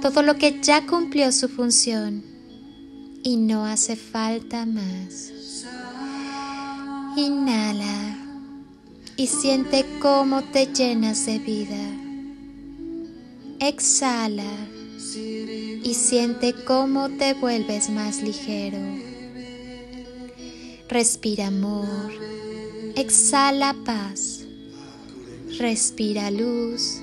todo lo que ya cumplió su función y no hace falta más. Inhala y siente cómo te llenas de vida. Exhala y siente cómo te vuelves más ligero. Respira amor, exhala paz, respira luz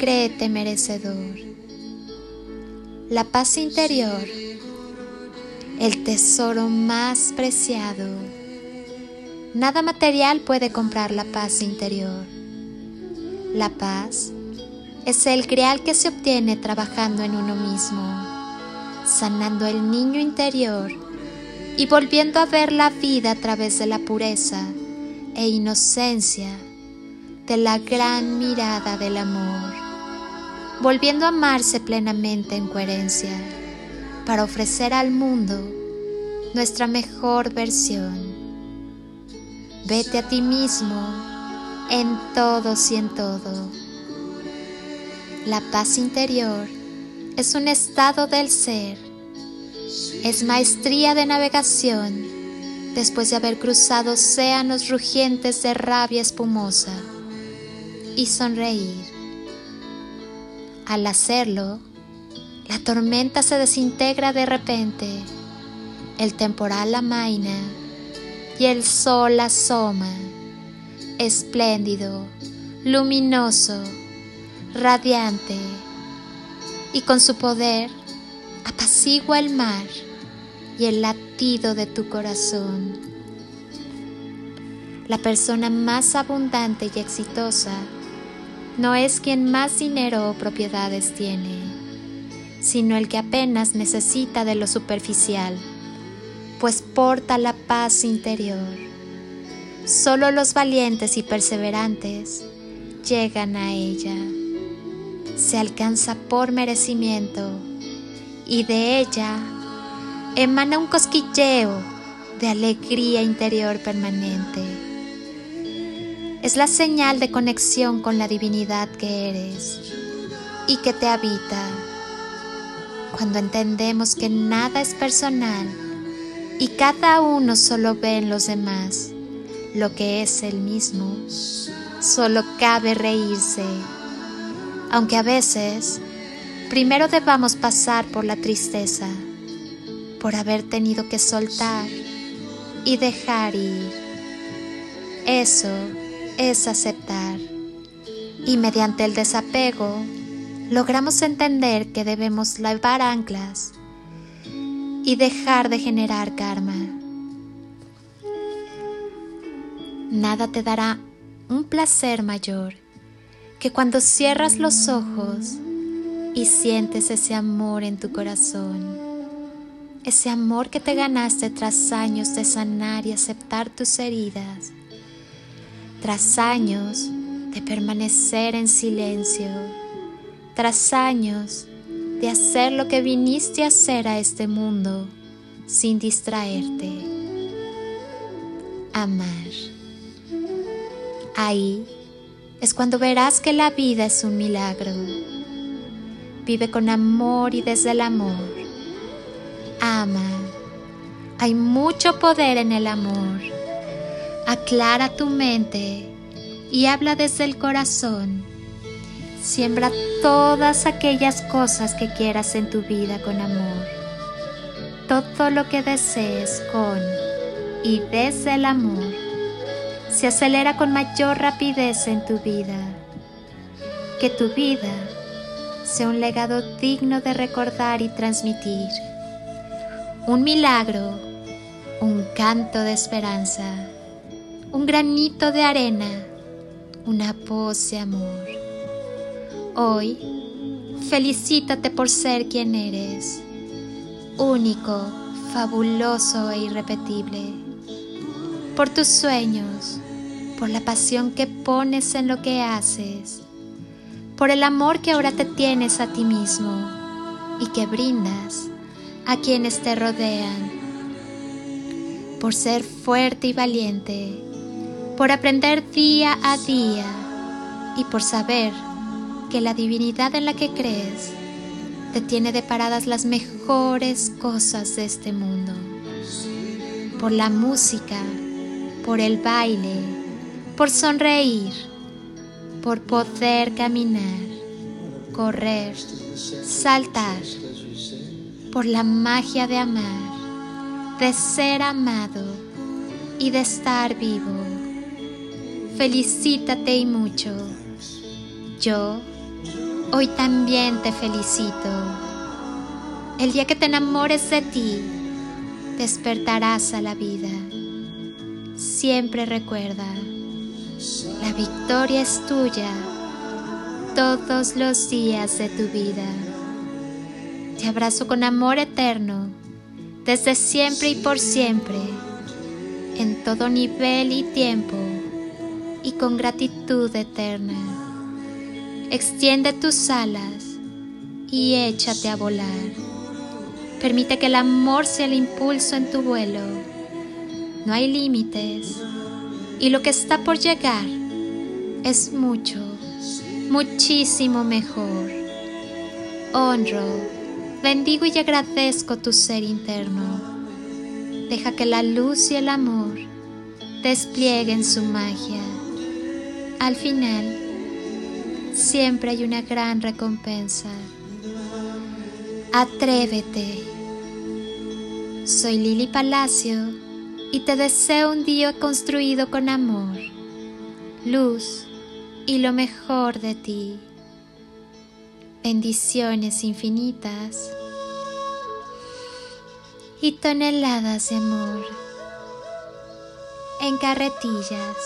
Créete merecedor. La paz interior, el tesoro más preciado. Nada material puede comprar la paz interior. La paz es el grial que se obtiene trabajando en uno mismo, sanando el niño interior y volviendo a ver la vida a través de la pureza e inocencia de la gran mirada del amor, volviendo a amarse plenamente en coherencia para ofrecer al mundo nuestra mejor versión. Vete a ti mismo en todos y en todo. La paz interior es un estado del ser, es maestría de navegación después de haber cruzado océanos rugientes de rabia espumosa y sonreír. Al hacerlo, la tormenta se desintegra de repente, el temporal amaina y el sol asoma, espléndido, luminoso, radiante, y con su poder apacigua el mar y el latido de tu corazón. La persona más abundante y exitosa no es quien más dinero o propiedades tiene, sino el que apenas necesita de lo superficial, pues porta la paz interior. Solo los valientes y perseverantes llegan a ella. Se alcanza por merecimiento y de ella emana un cosquilleo de alegría interior permanente. Es la señal de conexión con la divinidad que eres y que te habita. Cuando entendemos que nada es personal y cada uno solo ve en los demás lo que es el mismo, solo cabe reírse, aunque a veces primero debamos pasar por la tristeza, por haber tenido que soltar y dejar ir. Eso es aceptar. Y mediante el desapego logramos entender que debemos lavar anclas y dejar de generar karma. Nada te dará un placer mayor que cuando cierras los ojos y sientes ese amor en tu corazón, ese amor que te ganaste tras años de sanar y aceptar tus heridas tras años de permanecer en silencio, tras años de hacer lo que viniste a hacer a este mundo sin distraerte. Amar. Ahí es cuando verás que la vida es un milagro. Vive con amor y desde el amor. Ama. Hay mucho poder en el amor Aclara tu mente y habla desde el corazón. Siembra todas aquellas cosas que quieras en tu vida con amor. todo lo que desees con y desde el amor se acelera con mayor rapidez en tu vida. Que tu vida sea un legado digno de recordar y transmitir. Un milagro, un canto de esperanza, un granito de arena, una de amor. Hoy, felicítate por ser quien eres, único, fabuloso e irrepetible, por tus sueños, por la pasión que pones en lo que haces por el amor que ahora te tienes a ti mismo y que brindas a quienes te rodean, por ser fuerte y valiente, por aprender día a día y por saber que la divinidad en la que crees te tiene deparadas las mejores cosas de este mundo, por la música, por el baile, por sonreír por poder caminar, correr, saltar, por la magia de amar, de ser amado y de estar vivo. Felicítate y mucho. Yo hoy también te felicito. El día que te enamores de ti, despertarás a la vida. Siempre recuerda la victoria es tuya todos los días de tu vida. Te abrazo con amor eterno, desde siempre y por siempre, en todo nivel y tiempo, y con gratitud eterna. Extiende tus alas y échate a volar. Permite que el amor sea el impulso en tu vuelo. No hay límites y lo que está por llegar es mucho, muchísimo mejor. Honro, bendigo y agradezco tu ser interno. Deja que la luz y el amor desplieguen su magia. Al final, siempre hay una gran recompensa. Atrévete. Soy Lili Palacio y te deseo un día construido con amor, luz y lo mejor de ti. Bendiciones infinitas y toneladas de amor en carretillas.